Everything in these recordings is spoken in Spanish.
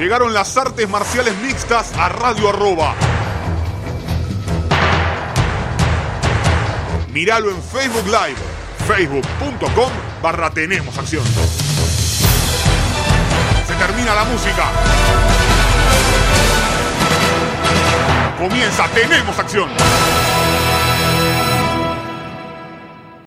Llegaron las artes marciales mixtas a Radio Arroba. Míralo en Facebook Live, facebook.com barra Tenemos Acción. Se termina la música. Comienza Tenemos Acción.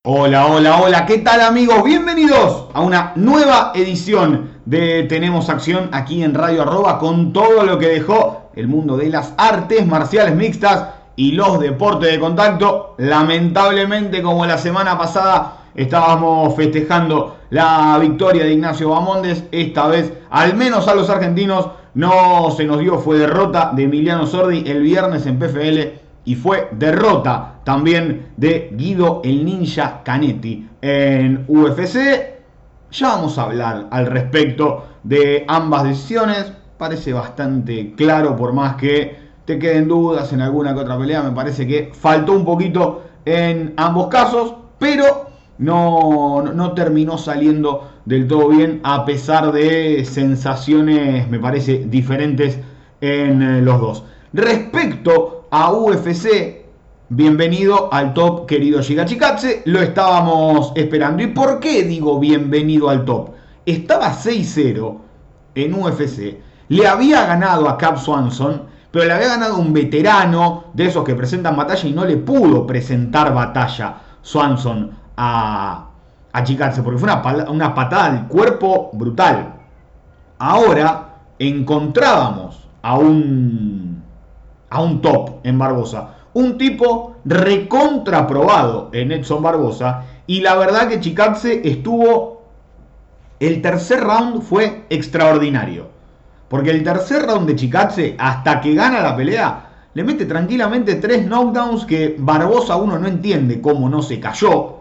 Hola, hola, hola, ¿qué tal amigos? Bienvenidos a una nueva edición de Tenemos Acción aquí en Radio Arroba con todo lo que dejó el mundo de las artes marciales mixtas y los deportes de contacto. Lamentablemente, como la semana pasada estábamos festejando la victoria de Ignacio Bamondes, esta vez, al menos a los argentinos, no se nos dio, fue derrota de Emiliano Sordi el viernes en PFL y fue derrota también de Guido el Ninja Canetti en UFC. Ya vamos a hablar al respecto de ambas decisiones. Parece bastante claro, por más que te queden dudas en alguna que otra pelea. Me parece que faltó un poquito en ambos casos, pero no, no terminó saliendo del todo bien, a pesar de sensaciones, me parece, diferentes en eh, los dos. Respecto a UFC. Bienvenido al top, querido Chikatse. Lo estábamos esperando. ¿Y por qué digo bienvenido al top? Estaba 6-0 en UFC. Le había ganado a Cap Swanson, pero le había ganado un veterano de esos que presentan batalla y no le pudo presentar batalla Swanson a, a porque fue una, una patada al cuerpo brutal. Ahora encontrábamos a un a un top en Barbosa. Un tipo recontraprobado en Edson Barbosa. Y la verdad que Chikatse estuvo. El tercer round fue extraordinario. Porque el tercer round de Chikatse, hasta que gana la pelea, le mete tranquilamente tres knockdowns que Barbosa uno no entiende cómo no se cayó.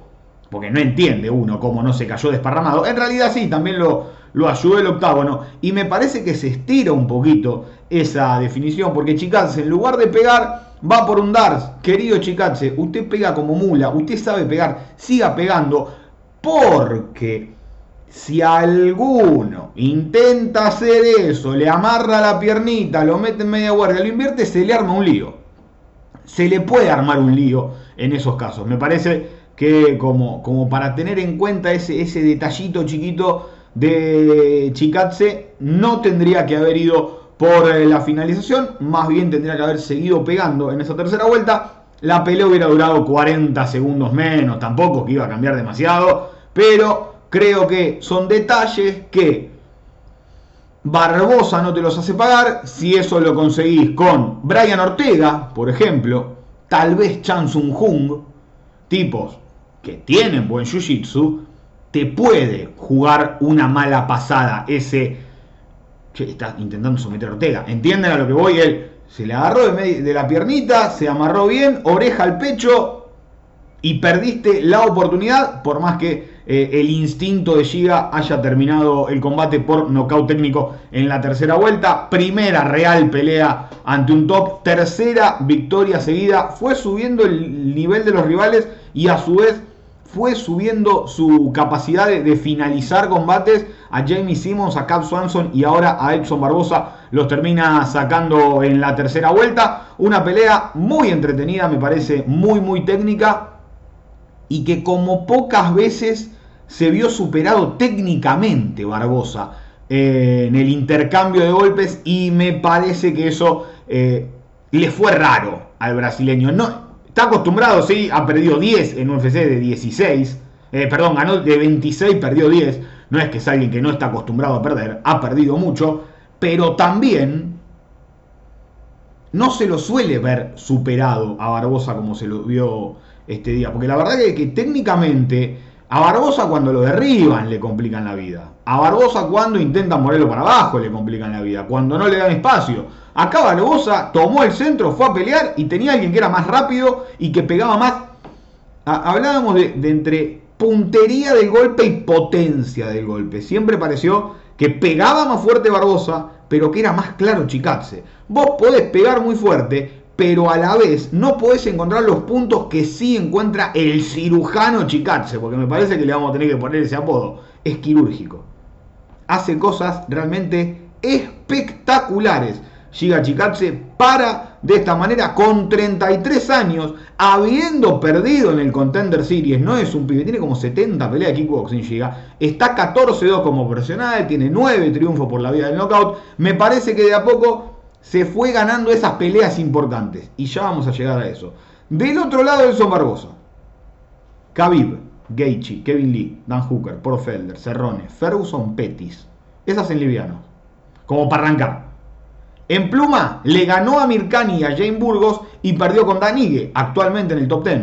Porque no entiende uno cómo no se cayó desparramado. En realidad sí, también lo, lo ayudó el octágono. Y me parece que se estira un poquito esa definición, porque Chikatse en lugar de pegar, va por un Dars. Querido Chikatse, usted pega como mula, usted sabe pegar, siga pegando, porque si alguno intenta hacer eso, le amarra la piernita, lo mete en media guardia, lo invierte, se le arma un lío. Se le puede armar un lío en esos casos. Me parece que como, como para tener en cuenta ese, ese detallito chiquito de Chikatse, no tendría que haber ido por eh, la finalización, más bien tendría que haber seguido pegando en esa tercera vuelta. La pelea hubiera durado 40 segundos menos, tampoco que iba a cambiar demasiado, pero creo que son detalles que Barbosa no te los hace pagar. Si eso lo conseguís con Brian Ortega, por ejemplo, tal vez Chan Sung Jung, tipos que tienen buen jiu-jitsu, te puede jugar una mala pasada ese Está intentando someter a Ortega. ¿Entienden a lo que voy? Él se le agarró de, la piernita, se amarró bien, oreja al pecho y perdiste la oportunidad, por más que eh, el instinto de Giga haya terminado el combate por nocaut técnico en la tercera vuelta. Primera real pelea ante un top, tercera victoria seguida. Fue subiendo el nivel de los rivales y a su vez fue subiendo su capacidad de, finalizar combates a Jamie Simmons, a Cap Swanson y ahora a Edson Barbosa. Los termina sacando en la tercera vuelta. Una pelea muy entretenida, me parece muy, muy técnica. Y que como pocas veces se vio superado técnicamente Barbosa eh, en el intercambio de golpes. Y me parece que eso eh, le fue raro al brasileño. No, Está acostumbrado, sí, ha perdido 10 en UFC de 16. Eh, perdón, ganó de 26, perdió 10. No es que es alguien que no está acostumbrado a perder, ha perdido mucho. Pero también no se lo suele ver superado a Barbosa como se lo vio este día. Porque la verdad es que técnicamente a Barbosa cuando lo derriban le complican la vida. A Barbosa cuando intentan ponerlo para abajo le complican la vida. Cuando no le dan espacio. Acá Barbosa tomó el centro, fue a pelear y tenía alguien que era más rápido y que pegaba más. hablábamos de, entre puntería del golpe y potencia del golpe. Siempre pareció que pegaba más fuerte Barbosa, pero que era más claro Chikatse. Vos podés pegar muy fuerte, pero a la vez no podés encontrar los puntos que sí encuentra el cirujano Chikatse, porque me parece que le vamos a tener que poner ese apodo. Es quirúrgico. Hace cosas realmente espectaculares. Giga Chikatse para de esta manera con 33 años, habiendo perdido en el Contender Series, no es un pibe, tiene como 70 peleas de kickboxing Giga, está 14-2 como profesional, tiene 9 triunfos por la vía del knockout, me parece que de a poco se fue ganando esas peleas importantes, y ya vamos a llegar a eso. Del otro lado, Elson Barbosa, Khabib, Gaethje, Kevin Lee, Dan Hooker, Porfelder, Cerrone, Ferguson, Pettis, esas en liviano, como para arrancar. En pluma le ganó a Mirkani y a Jane Burgos y perdió con Danigue, actualmente en el top 10.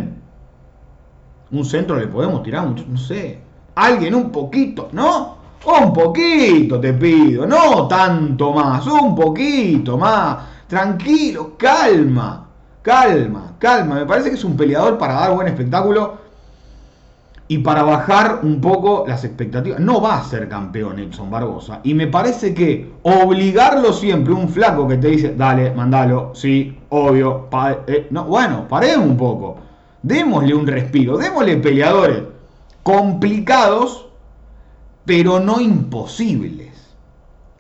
Un centro le podemos tirar, no sé. Alguien un poquito, ¿no? Un poquito te pido, no tanto más, un poquito más. Tranquilo, calma, calma, calma. Me parece que es un peleador para dar buen espectáculo y para bajar un poco las expectativas. No va a ser campeón Edson Barbosa. Y me parece que obligarlo siempre, un flaco que te dice, dale, mandalo, sí, obvio. Eh, no, bueno, paremos un poco. Démosle un respiro, démosle peleadores complicados, pero no imposibles.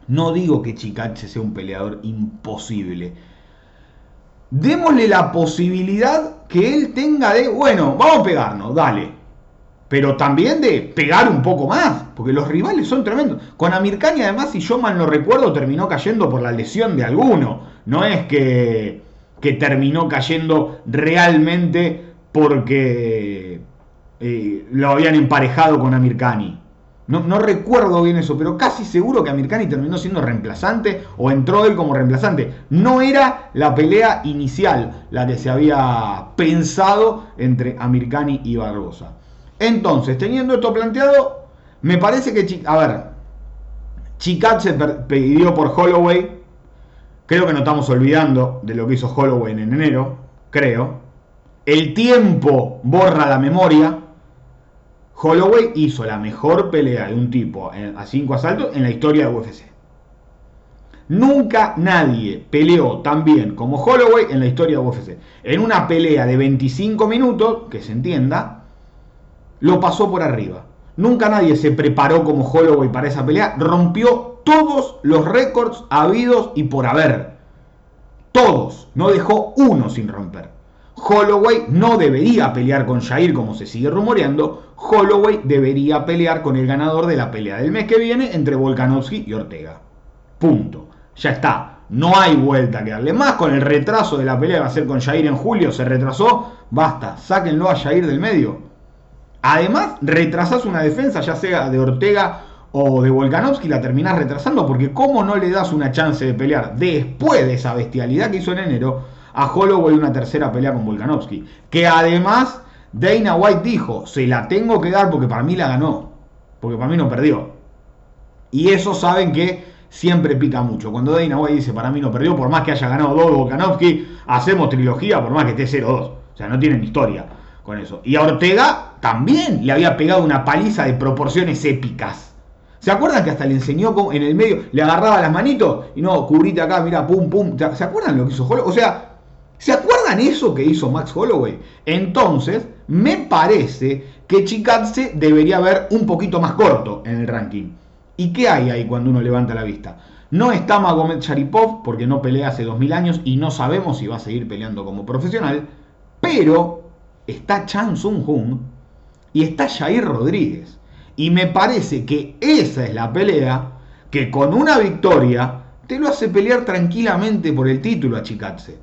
No digo que Chicache sea un peleador imposible. Démosle la posibilidad que él tenga de, bueno, vamos a pegarnos, dale pero también de pegar un poco más, porque los rivales son tremendos. Con Amirkani además, si yo mal no recuerdo, terminó cayendo por la lesión de alguno. No es que, que terminó cayendo realmente porque eh, lo habían emparejado con Amirkani. No, no, recuerdo bien eso, pero casi seguro que Amirkani terminó siendo reemplazante o entró él como reemplazante. No era la pelea inicial la que se había pensado entre Amirkani y Barbosa. Entonces, teniendo esto planteado, me parece que, a ver, Chicat se pidió por Holloway. Creo que no estamos olvidando de lo que hizo Holloway en enero, creo. El tiempo borra la memoria. Holloway hizo la mejor pelea de un tipo a cinco asaltos en la historia de UFC. Nunca nadie peleó tan bien como Holloway en la historia de UFC. En una pelea de 25 minutos, que se entienda, lo pasó por arriba. Nunca nadie se preparó como Holloway para esa pelea. Rompió todos los récords habidos y por haber. Todos. No dejó uno sin romper. Holloway no debería pelear con Jair como se sigue rumoreando. Holloway debería pelear con el ganador de la pelea del mes que viene entre Volkanovski y Ortega. Punto. Ya está. No hay vuelta que darle. Más con el retraso de la pelea que va a ser con Jair en julio. Se retrasó. Basta. Sáquenlo a Jair del medio. Además, retrasas una defensa, ya sea de Ortega o de Volkanovski, la terminás retrasando porque ¿cómo no le das una chance de pelear después de esa bestialidad que hizo en enero a Holloway una tercera pelea con Volkanovski? Que además Dana White dijo, se la tengo que dar porque para mí la ganó, porque para mí no perdió. Y eso saben que siempre pica mucho. Cuando Dana White dice, para mí no perdió, por más que haya ganado dos Volkanovski, hacemos trilogía por más que esté 0-2. O sea, no tienen historia con eso. Y a Ortega también le había pegado una paliza de proporciones épicas. ¿Se acuerdan que hasta le enseñó en el medio, le agarraba las manitos y no, cubrite acá, mira, pum, pum? ¿Se acuerdan lo que hizo Holloway? O sea, ¿se acuerdan eso que hizo Max Holloway? Entonces, me parece que Chikatse debería ver un poquito más corto en el ranking. ¿Y qué hay ahí cuando uno levanta la vista? No está Magomed Sharipov porque no pelea hace 2000 años y no sabemos si va a seguir peleando como profesional, pero está Chan Sung Jung y está Jair Rodríguez. Y me parece que esa es la pelea que con una victoria te lo hace pelear tranquilamente por el título a.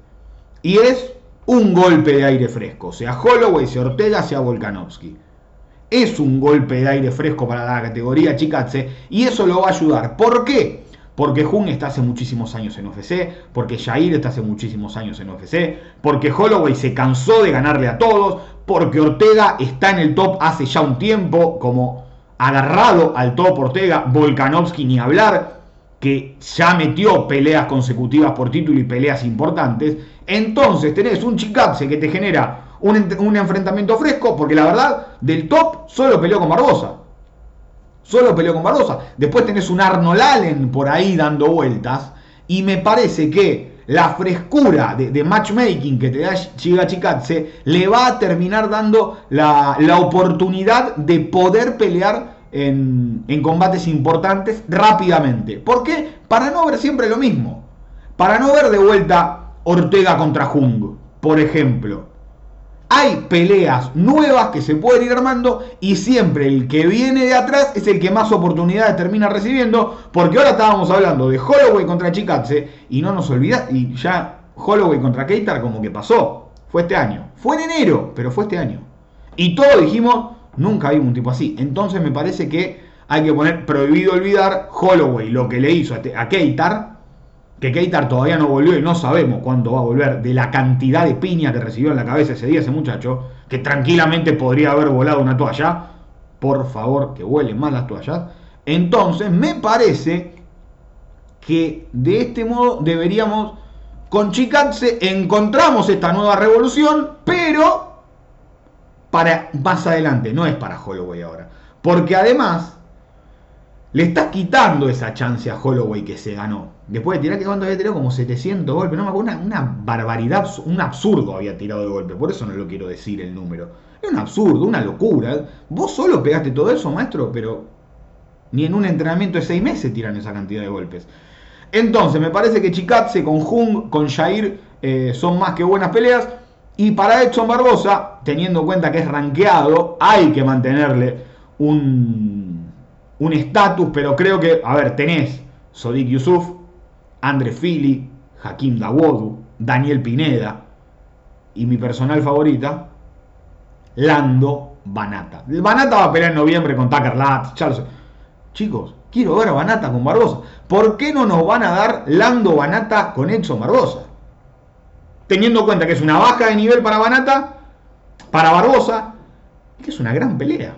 Y es un golpe de aire fresco, sea Holloway, sea Ortega, sea Volkanovski. Es un golpe de aire fresco para la categoría Chikatse y eso lo va a ayudar. ¿Por qué? Porque Jun está hace muchísimos años en UFC, porque Jair está hace muchísimos años en UFC, porque Holloway se cansó de ganarle a todos, porque Ortega está en el top hace ya un tiempo, como agarrado al top Ortega, Volkanovski ni hablar, que ya metió peleas consecutivas por título y peleas importantes. Entonces tenés un Chikatse que te genera un, un enfrentamiento fresco, porque la verdad, del top solo peleó con Barbosa. Solo peleó con Barbosa. Después tenés un Arnold Allen por ahí dando vueltas. Y me parece que la frescura de, matchmaking que te da Chiga Chikatse le va a terminar dando la, la, oportunidad de poder pelear en, en combates importantes rápidamente. ¿Por qué? Para no ver siempre lo mismo. Para no ver de vuelta Ortega contra Jung, por ejemplo. Hay peleas nuevas que se pueden ir armando y siempre el que viene de atrás es el que más oportunidades termina recibiendo, porque ahora estábamos hablando de Holloway contra Chikatse y no nos olvidamos, y ya Holloway contra Keitar como que pasó, fue este año, fue en enero, pero fue este año. Y todos dijimos, nunca vimos un tipo así. Entonces me parece que hay que poner prohibido olvidar Holloway, lo que le hizo a Keitar, que Keitar todavía no volvió y no sabemos cuándo va a volver, de la cantidad de piña que recibió en la cabeza ese día ese muchacho, que tranquilamente podría haber volado una toalla, por favor, que vuelen más las toallas. Entonces, me parece que de este modo deberíamos, con Chikatse encontramos esta nueva revolución, pero para más adelante, no es para Holloway ahora. Porque además, le está quitando esa chance a Holloway que se ganó. Después de tirar, que cuánto había tirado? Como 700 golpes. No me acuerdo, una, barbaridad, un absurdo había tirado de golpe. Por eso no lo quiero decir el número. Es un absurdo, una locura. Vos solo pegaste todo eso, maestro, pero ni en un entrenamiento de 6 meses tiran esa cantidad de golpes. Entonces, me parece que Chikatse con Jung, con Jair, eh, son más que buenas peleas. Y para Edson Barbosa, teniendo en cuenta que es rankeado, hay que mantenerle un un estatus, pero creo que, a ver, tenés Sodik Yusuf, André Fili, Hakim Dawodu, Daniel Pineda y mi personal favorita, Lando Banata. Banata va a pelear en noviembre con Tucker Latz, Charles. Chicos, quiero ver a Banata con Barbosa. ¿Por qué no nos van a dar Lando Banata con Edson Barbosa? Teniendo en cuenta que es una baja de nivel para Banata, para Barbosa, y que es una gran pelea.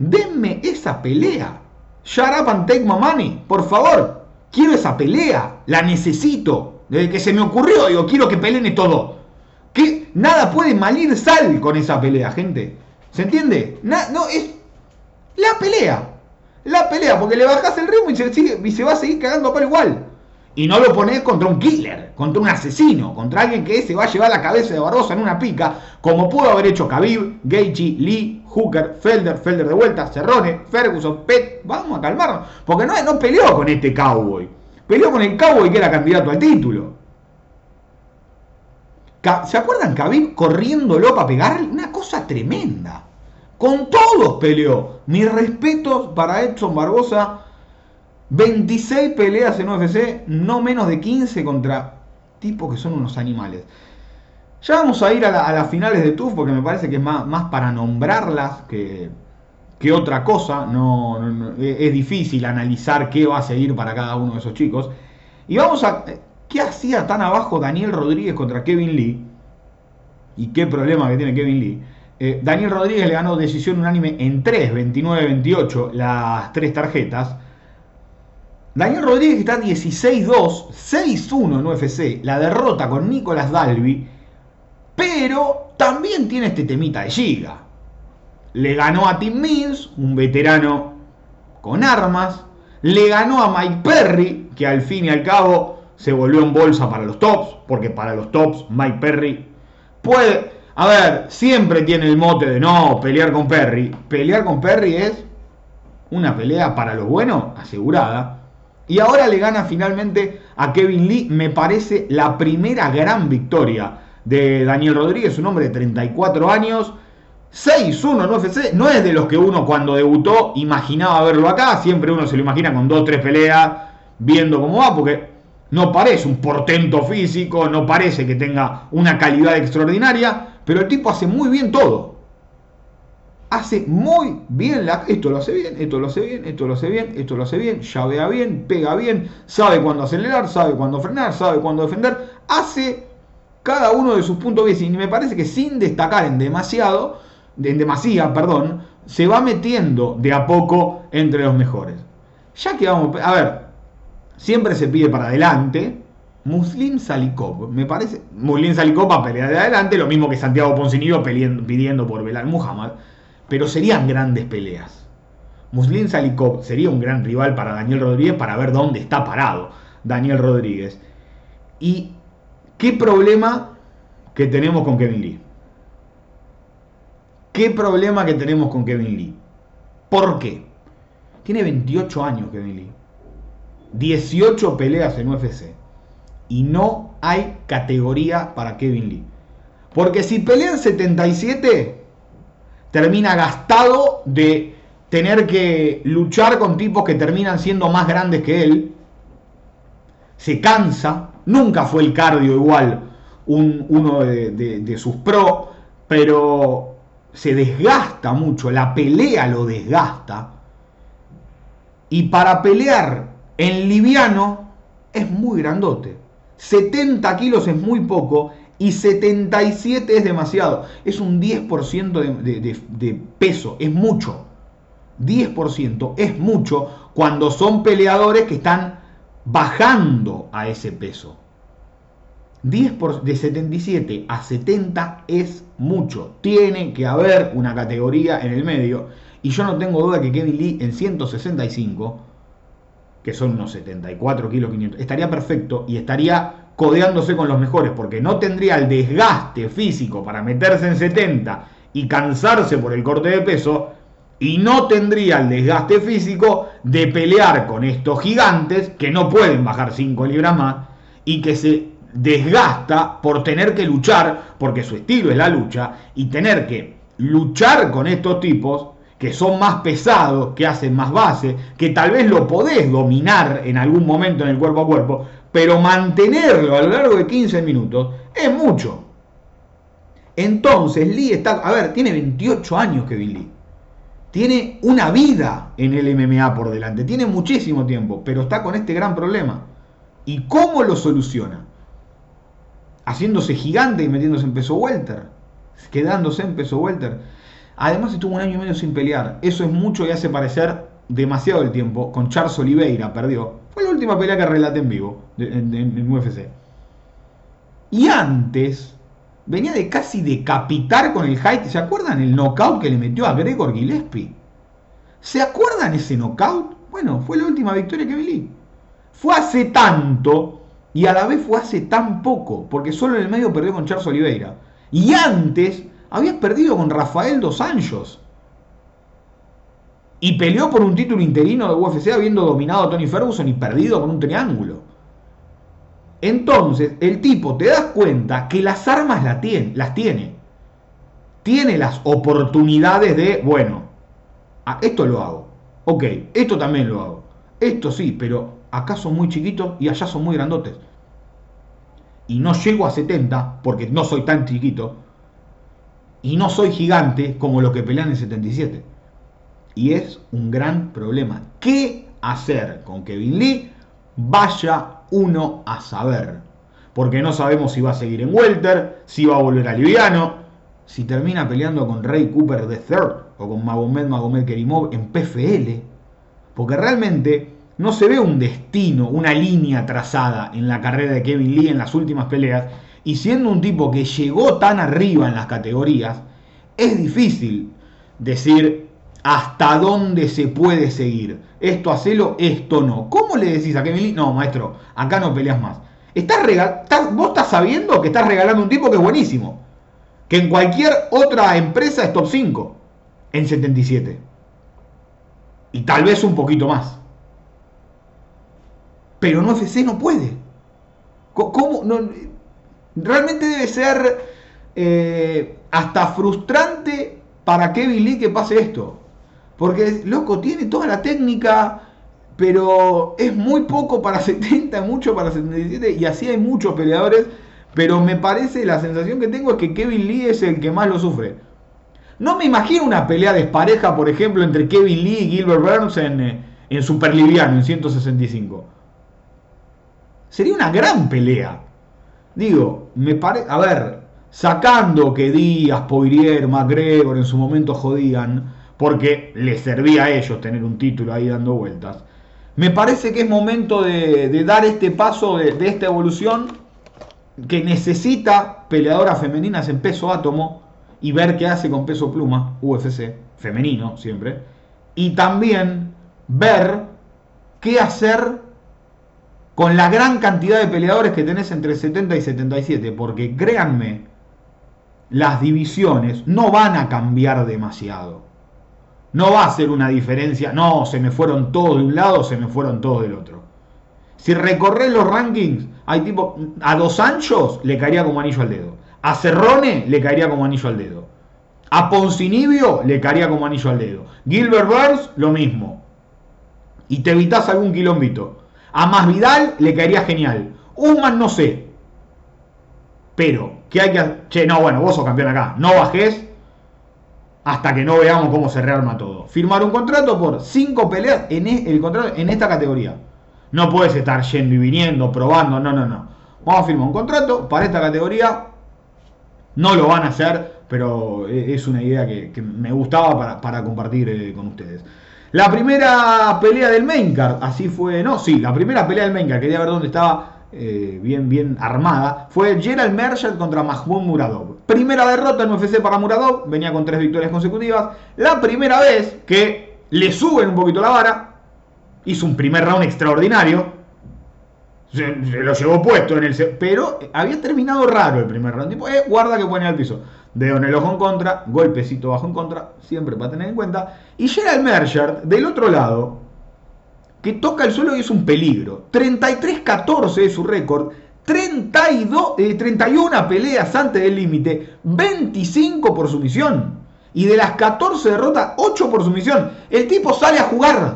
Denme esa pelea. Shut up and take my money, por favor. Quiero esa pelea. La necesito. Desde que se me ocurrió, digo, quiero que peleen todo. Que nada puede malir sal con esa pelea, gente. ¿Se entiende? no, es la pelea. La pelea, porque le bajas el ritmo y se, y se va a seguir cagando para igual. Y no lo pones contra un killer, contra un asesino, contra alguien que se va a llevar la cabeza de Barrosa en una pica, como pudo haber hecho Khabib, Gaethje, Lee, Hooker, Felder, Felder de vuelta, Cerrone, Ferguson, Pet. Vamos a calmarnos, porque no, no peleó con este cowboy. Peleó con el cowboy que era candidato al título. ¿Se acuerdan Khabib corriéndolo para pegarle? Una cosa tremenda. Con todos peleó. Mis respetos para Edson Barbosa 26 peleas en UFC, no menos de 15 contra tipos que son unos animales. Ya vamos a ir a, las finales de TUF porque me parece que es más, para nombrarlas que, que otra cosa. No, es difícil analizar qué va a seguir para cada uno de esos chicos. Y vamos a... ¿Qué hacía tan abajo Daniel Rodríguez contra Kevin Lee? ¿Y qué problema que tiene Kevin Lee? Eh, Daniel Rodríguez le ganó decisión unánime en 3, 29-28 las tres tarjetas. Daniel Rodríguez está 16-2, 6-1 en UFC, la derrota con Nicolas Dalby, pero también tiene este temita de Giga. Le ganó a Tim Means, un veterano con armas, le ganó a Mike Perry, que al fin y al cabo se volvió en bolsa para los tops, porque para los tops Mike Perry puede, a ver, siempre tiene el mote de no pelear con Perry. Pelear con Perry es una pelea para los buenos asegurada. Y ahora le gana finalmente a Kevin Lee, me parece la primera gran victoria de Daniel Rodríguez, un hombre de 34 años. 6-1 en no es de los que uno cuando debutó imaginaba verlo acá, siempre uno se lo imagina con 2-3 peleas, viendo cómo va, porque no parece un portento físico, no parece que tenga una calidad extraordinaria, pero el tipo hace muy bien todo hace muy bien la, esto lo hace bien, esto lo hace bien, esto lo hace bien, esto lo hace bien, llavea bien, pega bien, sabe cuándo acelerar, sabe cuándo frenar, sabe cuándo defender, hace cada uno de sus puntos bien y me parece que sin destacar en demasiado, en demasía, perdón, se va metiendo de a poco entre los mejores. Ya que vamos, a ver, siempre se pide para adelante, Muslim Salikov, me parece, Muslim Salikov va a pelear de adelante, lo mismo que Santiago Poncinillo pidiendo por Belal Muhammad pero serían grandes peleas. Muslin Salikov sería un gran rival para Daniel Rodríguez para ver dónde está parado Daniel Rodríguez. ¿Y qué problema que tenemos con Kevin Lee? ¿Qué problema que tenemos con Kevin Lee? ¿Por qué? Tiene 28 años Kevin Lee. 18 peleas en UFC. Y no hay categoría para Kevin Lee. Porque si pelea en 77, termina gastado de tener que luchar con tipos que terminan siendo más grandes que él. Se cansa. Nunca fue el cardio igual uno de, de sus pros. Pero se desgasta mucho. La pelea lo desgasta. Y para pelear en liviano es muy grandote. 70 kilos es muy poco y 77 es demasiado. Es un 10% de, peso, es mucho. 10% es mucho cuando son peleadores que están bajando a ese peso. 10 de 77 a 70 es mucho. Tiene que haber una categoría en el medio. Y yo no tengo duda que Kevin Lee en 165, que son unos 74 kilos 500, estaría perfecto y estaría codeándose con los mejores, porque no tendría el desgaste físico para meterse en 70 y cansarse por el corte de peso, y no tendría el desgaste físico de pelear con estos gigantes que no pueden bajar 5 libras más y que se desgasta por tener que luchar, porque su estilo es la lucha, y tener que luchar con estos tipos que son más pesados, que hacen más base, que tal vez lo podés dominar en algún momento en el cuerpo a cuerpo, pero mantenerlo a lo largo de 15 minutos es mucho. Entonces Lee está, a ver, tiene 28 años Kevin Lee. Tiene una vida en el MMA por delante, tiene muchísimo tiempo, pero está con este gran problema. ¿Y cómo lo soluciona? Haciéndose gigante y metiéndose en peso welter, quedándose en peso welter. Además estuvo un año y medio sin pelear. Eso es mucho y hace parecer demasiado el tiempo. Con Charles Oliveira perdió. La última pelea que relaté en vivo en, UFC. Y antes venía de casi decapitar con el height. ¿Se acuerdan el knockout que le metió a Gregor Gillespie? ¿Se acuerdan ese knockout? Bueno, fue la última victoria que vi. Fue hace tanto y a la vez fue hace tan poco, porque solo en el medio perdió con Charles Oliveira. Y antes había perdido con Rafael Dos Anjos y peleó por un título interino de UFC habiendo dominado a Tony Ferguson y perdido con un triángulo. Entonces, el tipo te das cuenta que las armas las tiene. Tiene las oportunidades de, bueno, esto lo hago. Ok, esto también lo hago. Esto sí, pero acá son muy chiquitos y allá son muy grandotes. Y no llego a 70 porque no soy tan chiquito. Y no soy gigante como los que pelean en 77. Y es un gran problema. ¿Qué hacer con Kevin Lee? Vaya uno a saber. Porque no sabemos si va a seguir en Welter, si va a volver a Liviano, si termina peleando con Ray Cooper III o con Magomed Magomed Kerimov en PFL. Porque realmente no se ve un destino, una línea trazada en la carrera de Kevin Lee en las últimas peleas. Y siendo un tipo que llegó tan arriba en las categorías, es difícil decir hasta dónde se puede seguir. Esto hacelo, esto no. ¿Cómo le decís a Kevin Lee? No, maestro, acá no peleas más. Estás regal vos estás sabiendo que estás regalando un tipo que es buenísimo. Que en cualquier otra empresa es top 5 en 77. Y tal vez un poquito más. Pero en UFC no puede. ¿Cómo? No, realmente debe ser eh, hasta frustrante para Kevin Lee que pase esto. Porque, loco, tiene toda la técnica, pero es muy poco para 70, mucho para 77, y así hay muchos peleadores, pero me parece, la sensación que tengo es que Kevin Lee es el que más lo sufre. No me imagino una pelea despareja, por ejemplo, entre Kevin Lee y Gilbert Burns en, eh, en Superliviano, en 165. Sería una gran pelea. Digo, me parece. A ver, sacando que Díaz, Poirier, McGregor en su momento jodían porque les servía a ellos tener un título ahí dando vueltas. Me parece que es momento de, dar este paso de, de, esta evolución que necesita peleadoras femeninas en peso átomo y ver qué hace con peso pluma, UFC, femenino siempre, y también ver qué hacer con la gran cantidad de peleadores que tenés entre 70 y 77, porque créanme, las divisiones no van a cambiar demasiado No va a ser una diferencia, no, se me fueron todos de un lado, se me fueron todos del otro. Si recorres los rankings, hay tipo, a Dos Anchos le caería como anillo al dedo. A Cerrone le caería como anillo al dedo. A Poncinibio le caería como anillo al dedo. Gilbert Burns, lo mismo. Y te evitas algún quilombito. A Masvidal le caería genial. Usman no sé. Pero, ¿qué hay que hacer? Che, no, bueno, vos sos campeón acá. No bajes hasta que no veamos cómo se rearma todo. Firmar un contrato por 5 peleas en, e, el contrato, en esta categoría. No puedes estar yendo y viniendo, probando, no, no, no. Vamos a firmar un contrato para esta categoría. No lo van a hacer, pero e, es una idea que, me gustaba para, compartir eh, con ustedes. La primera pelea del main card, así fue, no, sí, la primera pelea del main card, quería ver dónde estaba eh, bien, bien armada, fue Gerald Merchant contra Mahmoud Muradov. Primera derrota en UFC para Muradov, venía con tres victorias consecutivas. La primera vez que le suben un poquito la vara, hizo un primer round extraordinario. Se, lo llevó puesto en el. Pero había terminado raro el primer round. Tipo, eh, guarda que pone al piso. Dedo en el ojo en contra, golpecito bajo en contra, siempre para tener en cuenta. Y Gerald Merchant, del otro lado, que toca el suelo y es un peligro. 33-14 es su récord. 32, 31 eh, peleas antes del límite, 25 por sumisión. Y de las 14 derrotas, 8 por sumisión. El tipo sale a jugar.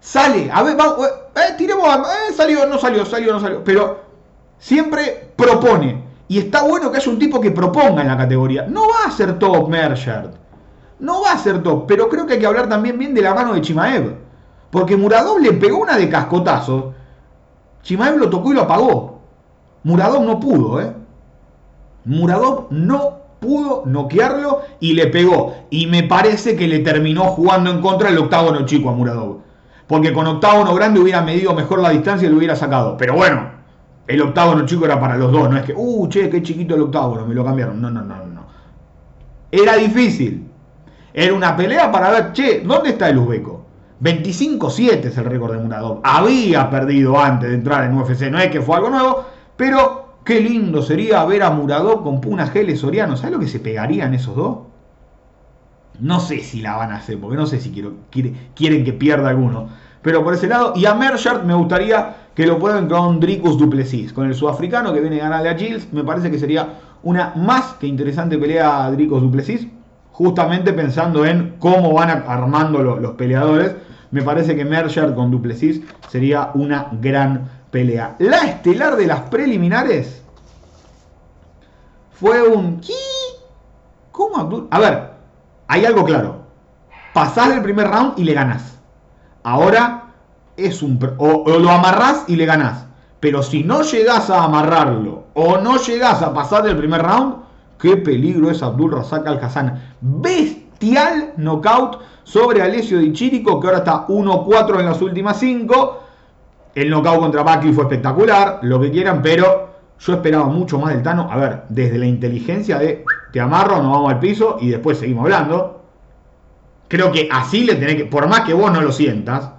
Sale, a ver, vamos, eh, eh tiremos, eh, salió, no salió, salió, no salió. Pero siempre propone. Y está bueno que haya un tipo que proponga en la categoría. No va a ser top Merchard. No va a ser top. Pero creo que hay que hablar también bien de la mano de Chimaev. Porque Muradov le pegó una de cascotazo. Chimaev lo tocó y lo apagó. Muradov no pudo, ¿eh? Muradov no pudo noquearlo y le pegó. Y me parece que le terminó jugando en contra el octágono chico a Muradov. Porque con octágono grande hubiera medido mejor la distancia y lo hubiera sacado. Pero bueno, el octágono chico era para los dos. No es que, uh, che, qué chiquito el octágono, me lo cambiaron. No, no, no, no. Era difícil. Era una pelea para ver, che, ¿dónde está el Uzbeco? 25-7 es el récord de Muradov. Había perdido antes de entrar en UFC, no es que fue algo nuevo, pero qué lindo sería ver a Muradov con Puna Geles Soriano. ¿Sabes lo que se pegarían esos dos? No sé si la van a hacer, porque no sé si quieren que pierda alguno. Pero por ese lado, y a Merchart me gustaría que lo puedan con Dricus Duplessis, con el sudafricano que viene a ganarle a Gilles. Me parece que sería una más que interesante pelea a Dricus Duplessis, justamente pensando en cómo van armando los peleadores me parece que Mercer con Duplessis sería una gran pelea. La estelar de las preliminares fue un... ¿Cómo A ver, hay algo claro. Pasás el primer round y le ganás. Ahora es un... O, lo amarrás y le ganás. Pero si no llegás a amarrarlo o no llegás a pasar el primer round, qué peligro es Abdul Razak Al-Hassan. Bestial knockout sobre Alessio Di Chirico, que ahora está 1-4 en las últimas 5. El knockout contra Buckley fue espectacular, lo que quieran, pero yo esperaba mucho más del Tano. A ver, desde la inteligencia de te amarro, nos vamos al piso y después seguimos hablando. Creo que así le tenés que, por más que vos no lo sientas,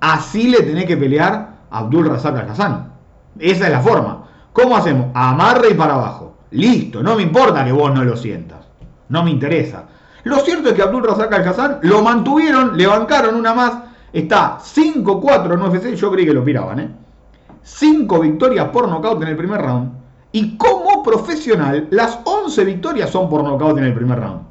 así le tenés que pelear a Abdul Razak Al Hassan. Esa es la forma. ¿Cómo hacemos? Amarre y para abajo. Listo, no me importa que vos no lo sientas. No me interesa. Lo cierto es que Abdul Razak Al-Hassan lo mantuvieron, le bancaron una más. Está 5-4 en UFC, yo creí que lo piraban, ¿eh? 5 victorias por nocaut en el primer round. Y como profesional, las 11 victorias son por nocaut en el primer round.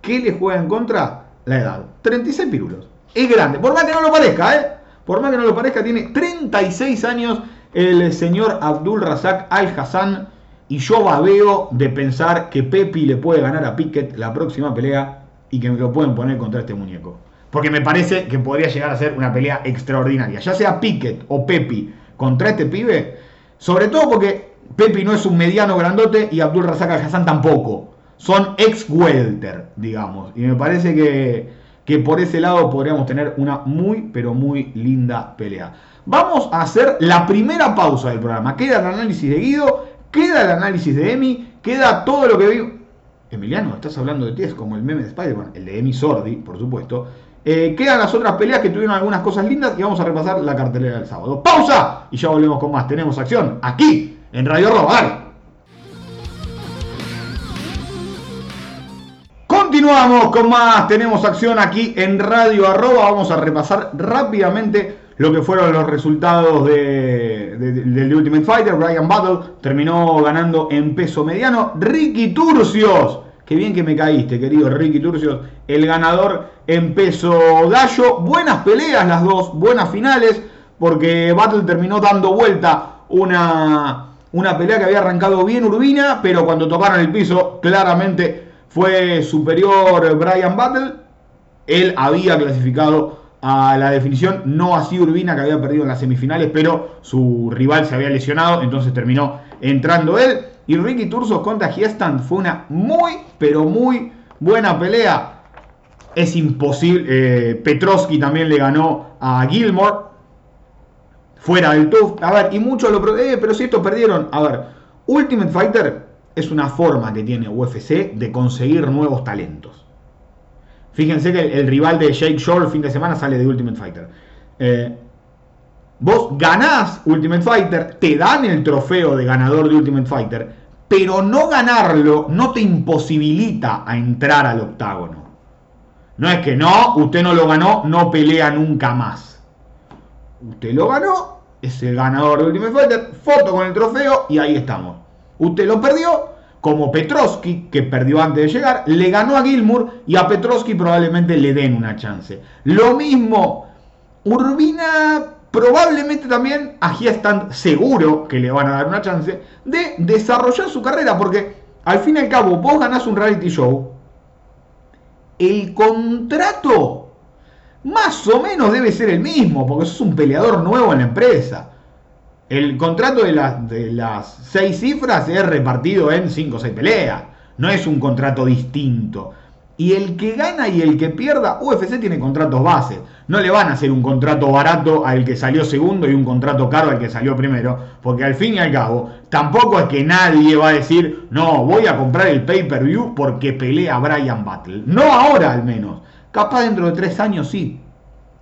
¿Qué le juega en contra? La edad. 36 pirulos. Es grande. Por más que no lo parezca, ¿eh? Por más que no lo parezca, tiene 36 años el señor Abdul Razak Al-Hassan. Y yo babeo de pensar que Pepi le puede ganar a Pickett la próxima pelea y que me lo pueden poner contra este muñeco. Porque me parece que podría llegar a ser una pelea extraordinaria. Ya sea Pickett o Pepi contra este pibe. Sobre todo porque Pepi no es un mediano grandote y Abdul Razak Hassan tampoco. Son ex-welter, digamos. Y me parece que, que por ese lado podríamos tener una muy, pero muy linda pelea. Vamos a hacer la primera pausa del programa. Queda el análisis de Guido Queda el análisis de Emi, queda todo lo que vi. Emiliano, estás hablando de ti, es como el meme de Spider-Man, el de Emi Sordi, por supuesto. Eh, quedan las otras peleas que tuvieron algunas cosas lindas y vamos a repasar la cartelera del sábado. ¡Pausa! Y ya volvemos con más. Tenemos acción aquí en Radio Robar. Continuamos con más, tenemos acción aquí en Radio Arroba, vamos a repasar rápidamente lo que fueron los resultados de, del Ultimate Fighter. Brian Battle terminó ganando en peso mediano. Ricky Turcios, qué bien que me caíste, querido Ricky Turcios, el ganador en peso gallo. Buenas peleas las dos, buenas finales, porque Battle terminó dando vuelta una, una pelea que había arrancado bien Urbina, pero cuando tocaron el piso, claramente fue superior Brian Battle. Él había clasificado a la definición, no así Urbina que había perdido en las semifinales, pero su rival se había lesionado, entonces terminó entrando él. Y Ricky Tursos contra Giestan fue una muy, pero muy buena pelea. Es imposible. Eh, también le ganó a Gilmore. Fuera del TUF. A ver, y muchos lo... Eh, pero si estos perdieron. A ver, Ultimate Fighter es una forma que tiene UFC de conseguir nuevos talentos. Fíjense que el, rival de Jake Shore el fin de semana sale de Ultimate Fighter. Eh, vos ganás Ultimate Fighter, te dan el trofeo de ganador de Ultimate Fighter, pero no ganarlo no te imposibilita a entrar al octágono. No es que no, usted no lo ganó, no pelea nunca más. Usted lo ganó, es el ganador de Ultimate Fighter, foto con el trofeo y ahí estamos. Usted lo perdió, como Petrovsky, que perdió antes de llegar, le ganó a Gilmour y a Petrovsky probablemente le den una chance. Lo mismo, Urbina probablemente también aquí están seguro que le van a dar una chance de desarrollar su carrera, porque al fin y al cabo vos ganás un reality show, el contrato más o menos debe ser el mismo, porque sos un peleador nuevo en la empresa. El contrato de, de las seis cifras es repartido en cinco o seis peleas. No es un contrato distinto. Y el que gana y el que pierda, UFC tiene contratos bases. No le van a hacer un contrato barato al que salió segundo y un contrato caro al que salió primero. Porque al fin y al cabo, tampoco es que nadie va a decir, no, voy a comprar el pay-per-view porque pelea Brian Battle. No ahora al menos. Capaz dentro de tres años sí.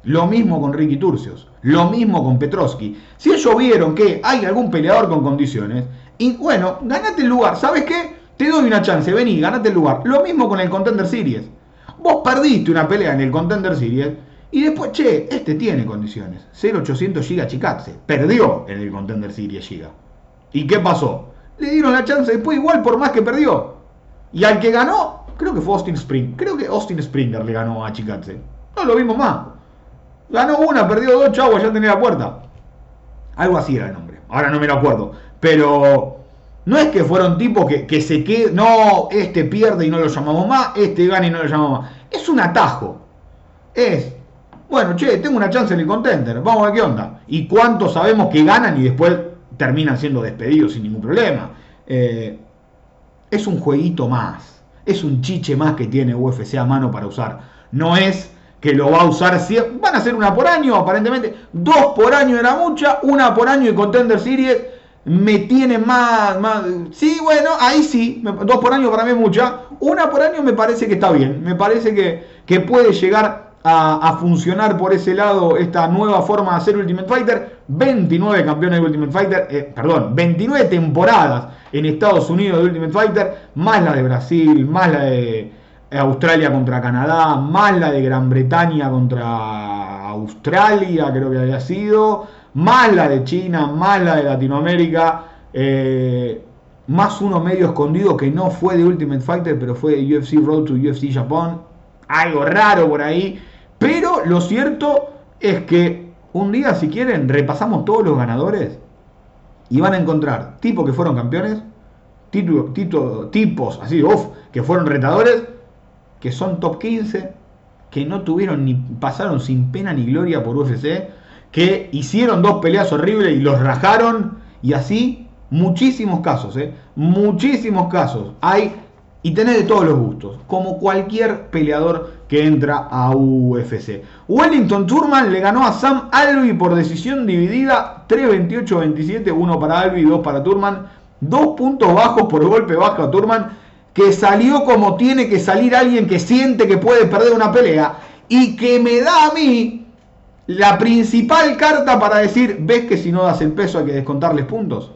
Lo mismo con Ricky Turcios. Lo mismo con Petrovsky. Si ellos vieron que hay algún peleador con condiciones, y bueno, ganate el lugar. ¿Sabes qué? Te doy una chance, vení, ganate el lugar. Lo mismo con el Contender Series. Vos perdiste una pelea en el Contender Series y después, che, este tiene condiciones. 0800 Giga Chikatse. Perdió en el Contender Series Giga. ¿Y qué pasó? Le dieron la chance después igual por más que perdió. Y al que ganó, creo que fue Austin Spring. Creo que Austin Springer le ganó a Chikatse. No lo vimos más. Ganó una, perdió dos, chau, ya tenía la puerta. Algo así era el nombre. Ahora no me lo acuerdo. Pero no es que fueron tipos que, que se queden. No, este pierde y no lo llamamos más. Este gana y no lo llamamos más. Es un atajo. Es. Bueno, che, tengo una chance en el contender. Vamos a ver qué onda. Y cuántos sabemos que ganan y después terminan siendo despedidos sin ningún problema. Eh, es un jueguito más. Es un chiche más que tiene UFC a mano para usar. No es que lo va a usar. Van a ser una por año, aparentemente. Dos por año era mucha, una por año y Contender Series me tiene más, más. Sí, bueno, ahí sí. Dos por año para mí es mucha. Una por año me parece que está bien. Me parece que, que puede llegar a, funcionar por ese lado esta nueva forma de hacer Ultimate Fighter. 29 campeones de Ultimate Fighter, eh, perdón, 29 temporadas en Estados Unidos de Ultimate Fighter, más la de Brasil, más la de Australia contra Canadá, más la de Gran Bretaña contra Australia, creo que había sido, más la de China, más la de Latinoamérica, eh, más uno medio escondido que no fue de Ultimate Fighter, pero fue de UFC Road to UFC Japón, algo raro por ahí, pero lo cierto es que un día, si quieren, repasamos todos los ganadores y van a encontrar tipos que fueron campeones, tipos así, uff, que fueron retadores que son top 15, que no tuvieron ni pasaron sin pena ni gloria por UFC, que hicieron dos peleas horribles y los rajaron y así muchísimos casos, ¿eh? muchísimos casos. Hay y tener de todos los gustos, como cualquier peleador que entra a UFC. Wellington Turman le ganó a Sam Alvey por decisión dividida 3-28-27, uno para Alvey, dos para Turman. Dos puntos bajos por golpe bajo a Turman que salió como tiene que salir alguien que siente que puede perder una pelea y que me da a mí la principal carta para decir, ves que si no das el peso hay que descontarles puntos.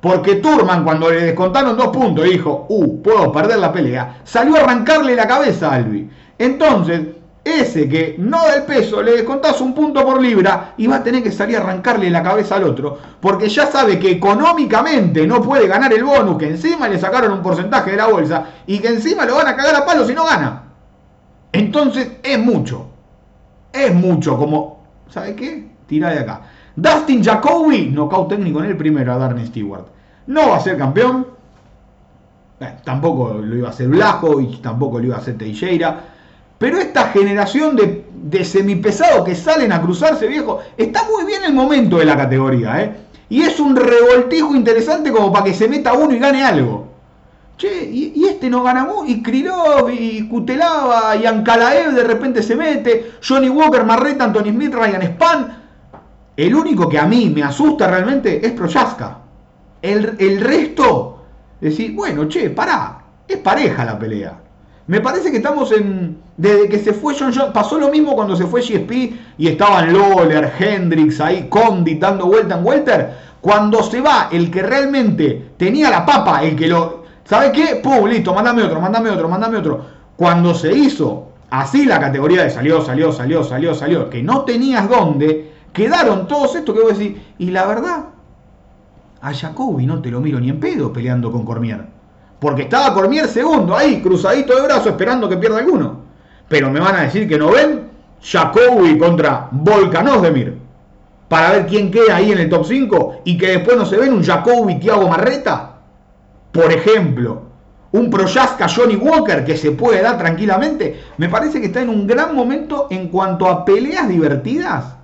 Porque Turman, cuando le descontaron dos puntos, dijo, uh, puedo perder la pelea, salió a arrancarle la cabeza a Albi. Entonces, ese que no da el peso, le descontás un punto por libra y va a tener que salir a arrancarle la cabeza al otro, porque ya sabe que económicamente no puede ganar el bonus, que encima le sacaron un porcentaje de la bolsa y que encima lo van a cagar a palo si no gana. Entonces es mucho, es mucho como, ¿sabe qué? Tira de acá. Dustin Jacoby, nocaut técnico en el primero a Darren Stewart. No va a ser campeón, eh, tampoco lo iba a hacer y tampoco lo iba a hacer Teixeira pero esta generación de, de semipesados que salen a cruzarse, viejo, está muy bien el momento de la categoría, ¿eh? Y es un revoltijo interesante como para que se meta uno y gane algo. Che, y, este no gana mucho, y Krylov, y Kutelava, y Ankalaev de repente se mete, Johnny Walker, Marreta, Anthony Smith, Ryan Span. El único que a mí me asusta realmente es Prochaska. El, el resto, decir, bueno, che, pará, es pareja la pelea. Me parece que estamos en. Desde que se fue John Jones. Pasó lo mismo cuando se fue GSP y estaban Lawler, Hendrix ahí, Condit dando vuelta en Welter. Cuando se va el que realmente tenía la papa, el que lo. ¿Sabe qué? Pum, listo, mándame otro, mándame otro, mándame otro. Cuando se hizo así la categoría de salió, salió, salió, salió, salió, que no tenías dónde, quedaron todos estos que vos decís. Y la verdad, a Jacoby no te lo miro ni en pedo peleando con Cormier. Porque estaba Cormier segundo, ahí, cruzadito de brazo, esperando que pierda alguno. Pero me van a decir que no ven Jacobi contra Volkanovdemir. Para ver quién queda ahí en el top 5 y que después no se ven un Jacobi Thiago Marreta. Por ejemplo, un Proyaska Johnny Walker que se puede dar tranquilamente. Me parece que está en un gran momento en cuanto a peleas divertidas.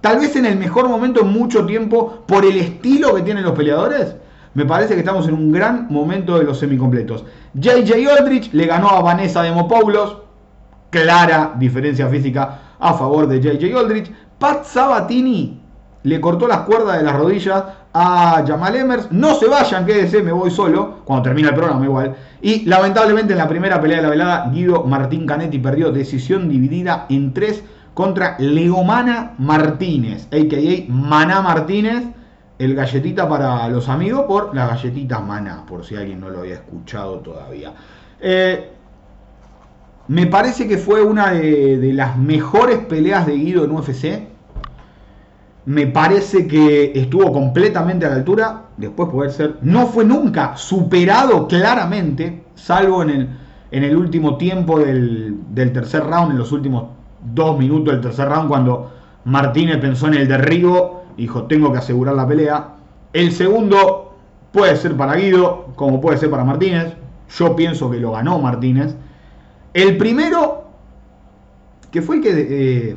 Tal vez en el mejor momento en mucho tiempo por el estilo que tienen los peleadores me parece que estamos en un gran momento de los semicompletos. JJ Aldrich le ganó a Vanessa Demopoulos. Clara diferencia física a favor de JJ Aldrich. Pat Sabatini le cortó las cuerdas de las rodillas a Jamal Emers. No se vayan, quédese, me voy solo. Cuando termina el programa, igual. Y lamentablemente en la primera pelea de la velada, Guido Martín Canetti perdió decisión dividida en tres contra Leomana Martínez, a.k.a. Maná Martínez el galletita para los amigos por la galletita mana, por si alguien no lo había escuchado todavía. Eh, me parece que fue una de, las mejores peleas de Guido en UFC. Me parece que estuvo completamente a la altura. Después poder ser. No fue nunca superado claramente, salvo en el, en el último tiempo del, del tercer round, en los últimos dos minutos del tercer round, cuando Martínez pensó en el derribo dijo, tengo que asegurar la pelea. El segundo puede ser para Guido, como puede ser para Martínez. Yo pienso que lo ganó Martínez. El primero, que fue el que eh,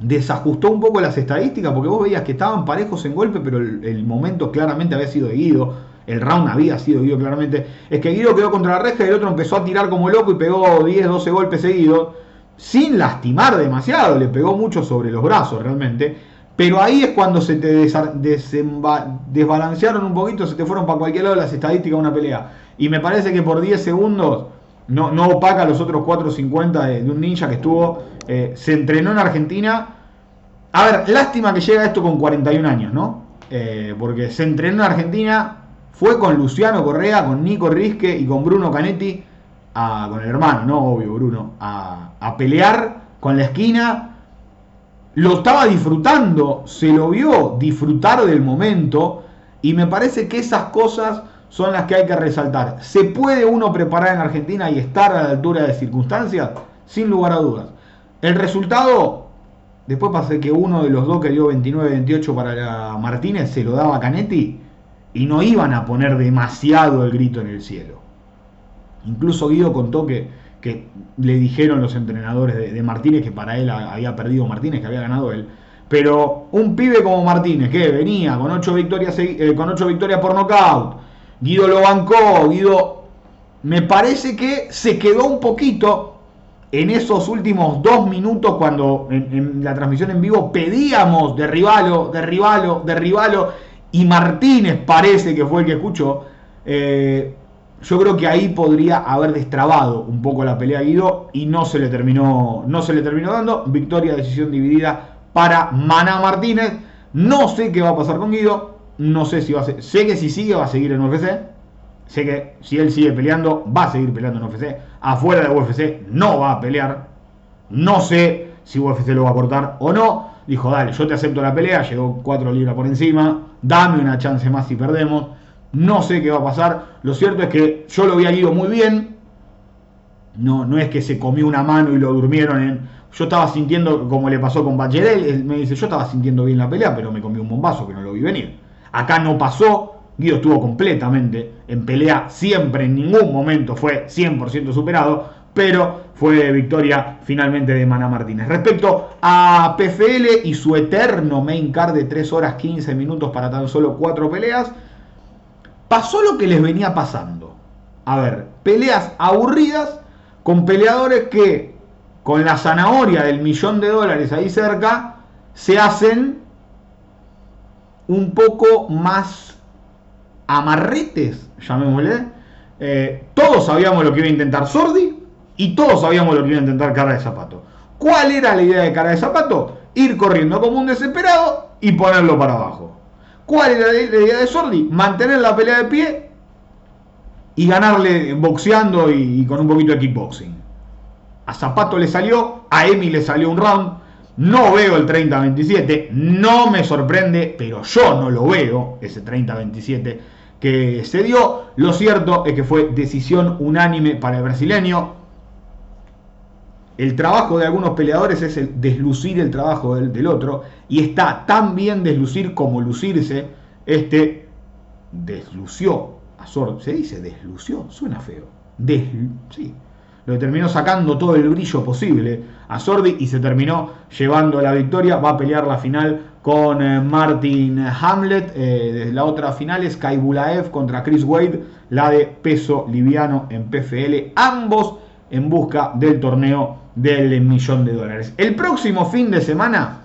desajustó un poco las estadísticas, porque vos veías que estaban parejos en golpe, pero el, momento claramente había sido de Guido. El round había sido Guido claramente. Es que Guido quedó contra la reja y el otro empezó a tirar como loco y pegó 10, 12 golpes seguidos. Sin lastimar demasiado, le pegó mucho sobre los brazos realmente. Pero ahí es cuando se te desbalancearon un poquito, se te fueron para cualquier lado las estadísticas de una pelea. Y me parece que por 10 segundos no, no opaca los otros 4.50 de, de un ninja que estuvo. Eh, se entrenó en Argentina. A ver, lástima que llega esto con 41 años, ¿no? Eh, porque se entrenó en Argentina, fue con Luciano Correa, con Nico Risque y con Bruno Canetti, con el hermano, no obvio, Bruno, a, a pelear con la esquina lo estaba disfrutando, se lo vio disfrutar del momento y me parece que esas cosas son las que hay que resaltar. ¿Se puede uno preparar en Argentina y estar a la altura de circunstancias? Sin lugar a dudas. El resultado, después pasé que uno de los dos que dio 29-28 para Martínez se lo daba a Canetti y no iban a poner demasiado el grito en el cielo. Incluso Guido contó que que le dijeron los entrenadores de, Martínez que para él había perdido Martínez, que había ganado él. Pero un pibe como Martínez, que venía con ocho victorias, eh, con ocho victorias por nocaut, Guido lo bancó, Guido me parece que se quedó un poquito en esos últimos dos minutos cuando en, la transmisión en vivo pedíamos derribalo, derribalo, derribalo, y Martínez parece que fue el que escuchó. Eh, yo creo que ahí podría haber destrabado un poco la pelea a Guido y no se le terminó, no se le terminó dando. Victoria, decisión dividida para Maná Martínez. No sé qué va a pasar con Guido. No sé si va a ser. Sé que si sigue va a seguir en UFC. Sé que si él sigue peleando, va a seguir peleando en UFC. Afuera de UFC no va a pelear. No sé si UFC lo va a cortar o no. Dijo, dale, yo te acepto la pelea. Llegó 4 libras por encima. Dame una chance más si perdemos. No sé qué va a pasar. Lo cierto es que yo lo había ido muy bien. No, no es que se comió una mano y lo durmieron en yo estaba sintiendo, como le pasó con Bachelel, él me dice, yo estaba sintiendo bien la pelea, pero me comí un bombazo que no lo vi venir. Acá no pasó, Guido estuvo completamente en pelea, siempre, en ningún momento fue 100% superado, pero fue victoria finalmente de Mana Martínez. Respecto a PFL y su eterno main card de 3 horas 15 minutos para tan solo 4 peleas, pasó lo que les venía pasando. A ver, peleas aburridas con peleadores que con la zanahoria del millón de dólares ahí cerca, se hacen un poco más amarretes, llamémosle. Eh, todos sabíamos lo que iba a intentar Sordi y todos sabíamos lo que iba a intentar Cara de Zapato. ¿Cuál era la idea de Cara de Zapato? Ir corriendo como un desesperado y ponerlo para abajo. ¿Cuál era la idea de Sordi? Mantener la pelea de pie y ganarle boxeando y, y con un poquito de kickboxing. A Zapato le salió, a Emi le salió un round. No veo el 30-27, no me sorprende, pero yo no lo veo, ese 30-27 que se dio. Lo cierto es que fue decisión unánime para el brasileño. El trabajo de algunos peleadores es el deslucir el trabajo del, otro, y está tan bien deslucir como lucirse. Este deslució. ¿Se dice deslució? Suena feo. Deslu sí lo terminó sacando todo el brillo posible a Sordi y se terminó llevando la victoria. Va a pelear la final con eh, Martin Hamlet. Eh, la otra final es Kai Bulaev contra Chris Wade, la de peso liviano en PFL. Ambos en busca del torneo del millón de dólares. El próximo fin de semana.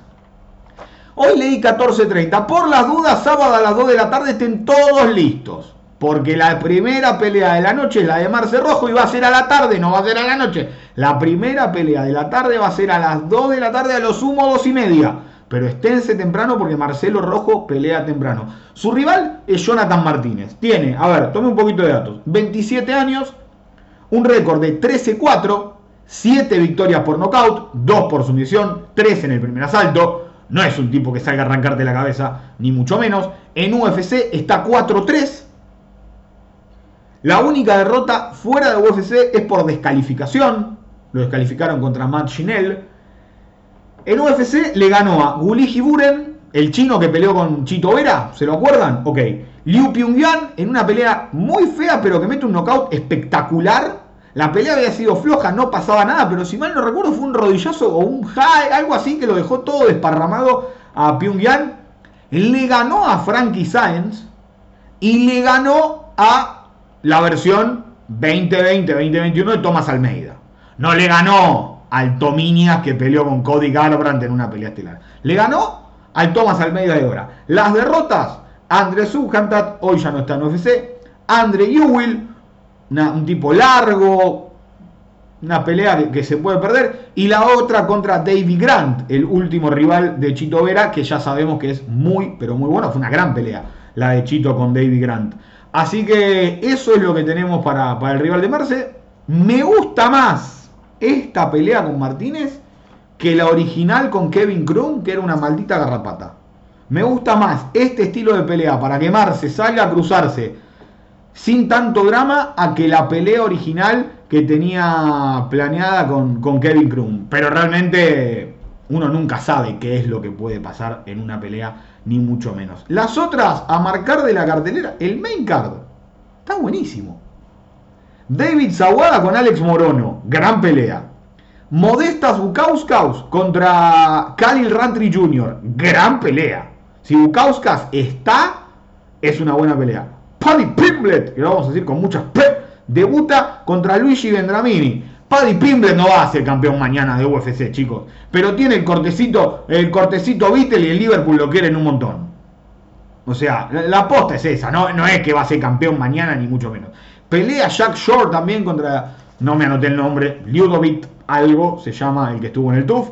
Hoy leí 14.30. Por las dudas, sábado a las 2 de la tarde estén todos listos. Porque la primera pelea de la noche es la de Marce Rojo y va a ser a la tarde, no va a ser a la noche. La primera pelea de la tarde va a ser a las 2 de la tarde, a lo sumo 2 y media. Pero esténse temprano porque Marcelo Rojo pelea temprano. Su rival es Jonathan Martínez. Tiene, a ver, tome un poquito de datos. 27 años, un récord de 13-4, 7 victorias por nocaut, 2 por sumisión, 3 en el primer asalto. No es un tipo que salga a arrancarte la cabeza, ni mucho menos. En UFC está 4-3 la única derrota fuera de UFC es por descalificación. Lo descalificaron contra Matt Chinel. En UFC le ganó a Guli Buren, el chino que peleó con Chito Vera. ¿Se lo acuerdan? Ok. Liu Pyongyang en una pelea muy fea, pero que mete un knockout espectacular. La pelea había sido floja, no pasaba nada, pero si mal no recuerdo fue un rodillazo o un high, algo así que lo dejó todo desparramado a Pyongyang. Le ganó a Frankie Saenz y le ganó a la versión 2020-2021 de Thomas Almeida. No le ganó al Tominias que peleó con Cody Garbrandt en una pelea estelar. Le ganó al Thomas Almeida de ahora. Las derrotas, André Subhantat, hoy ya no está en UFC. Andre Ewell, un tipo largo, una pelea que, se puede perder. Y la otra contra David Grant, el último rival de Chito Vera, que ya sabemos que es muy, pero muy bueno. Fue una gran pelea la de Chito con David Grant. Así que eso es lo que tenemos para, el rival de Marce. Me gusta más esta pelea con Martínez que la original con Kevin Krum, que era una maldita garrapata. Me gusta más este estilo de pelea para que Marce salga a cruzarse sin tanto drama a que la pelea original que tenía planeada con, con Kevin Krum. Pero realmente uno nunca sabe qué es lo que puede pasar en una pelea ni mucho menos. Las otras a marcar de la cartelera, el main card, está buenísimo. David Zawada con Alex Morono, gran pelea. Modestas Bukauskas contra Khalil Rantry Jr., gran pelea. Si Bukauskas está, es una buena pelea. Paddy Pimblet, que lo vamos a decir con muchas P, debuta contra Luigi Vendramini. Paddy Pimble no va a ser campeón mañana de UFC, chicos. Pero tiene el cortecito, el cortecito Beatle y el Liverpool lo quieren un montón. O sea, la, aposta es esa, no, no es que va a ser campeón mañana, ni mucho menos. Pelea Jack Shore también contra, no me anoté el nombre, Ludovic algo, se llama el que estuvo en el TUF.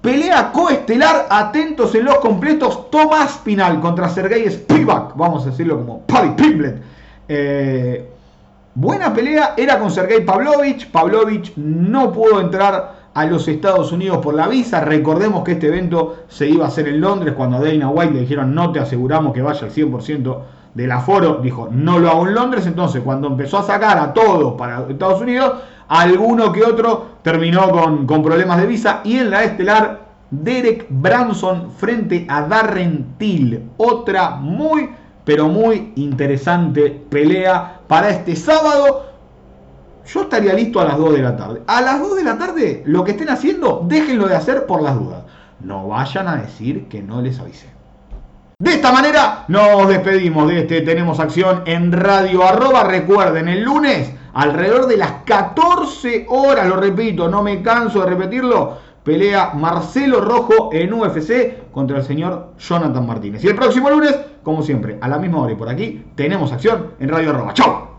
Pelea coestelar, atentos en los completos, Tomás Pinal contra Sergei Spivak, vamos a decirlo como Paddy Pimblett. Eh, buena pelea, era con Sergei Pavlovich, Pavlovich no pudo entrar a los Estados Unidos por la visa, recordemos que este evento se iba a hacer en Londres cuando a Dana White le dijeron no te aseguramos que vaya al 100% del aforo, dijo no lo hago en Londres, entonces cuando empezó a sacar a todos para Estados Unidos, alguno que otro terminó con, con problemas de visa. Y en la estelar Derek Branson frente a Darren Till. Otra muy, pero muy interesante pelea para este sábado. Yo estaría listo a las 2 de la tarde. A las 2 de la tarde, lo que estén haciendo, déjenlo de hacer por las dudas. No vayan a decir que no les avisé. De esta manera nos despedimos de este Tenemos Acción en Radio Arroba. Recuerden, el lunes alrededor de las 14 horas, lo repito, no me canso de repetirlo, pelea Marcelo Rojo en UFC contra el señor Jonathan Martínez. Y el próximo lunes, como siempre, a la misma hora y por aquí, tenemos acción en Radio Arroba. ¡Chau!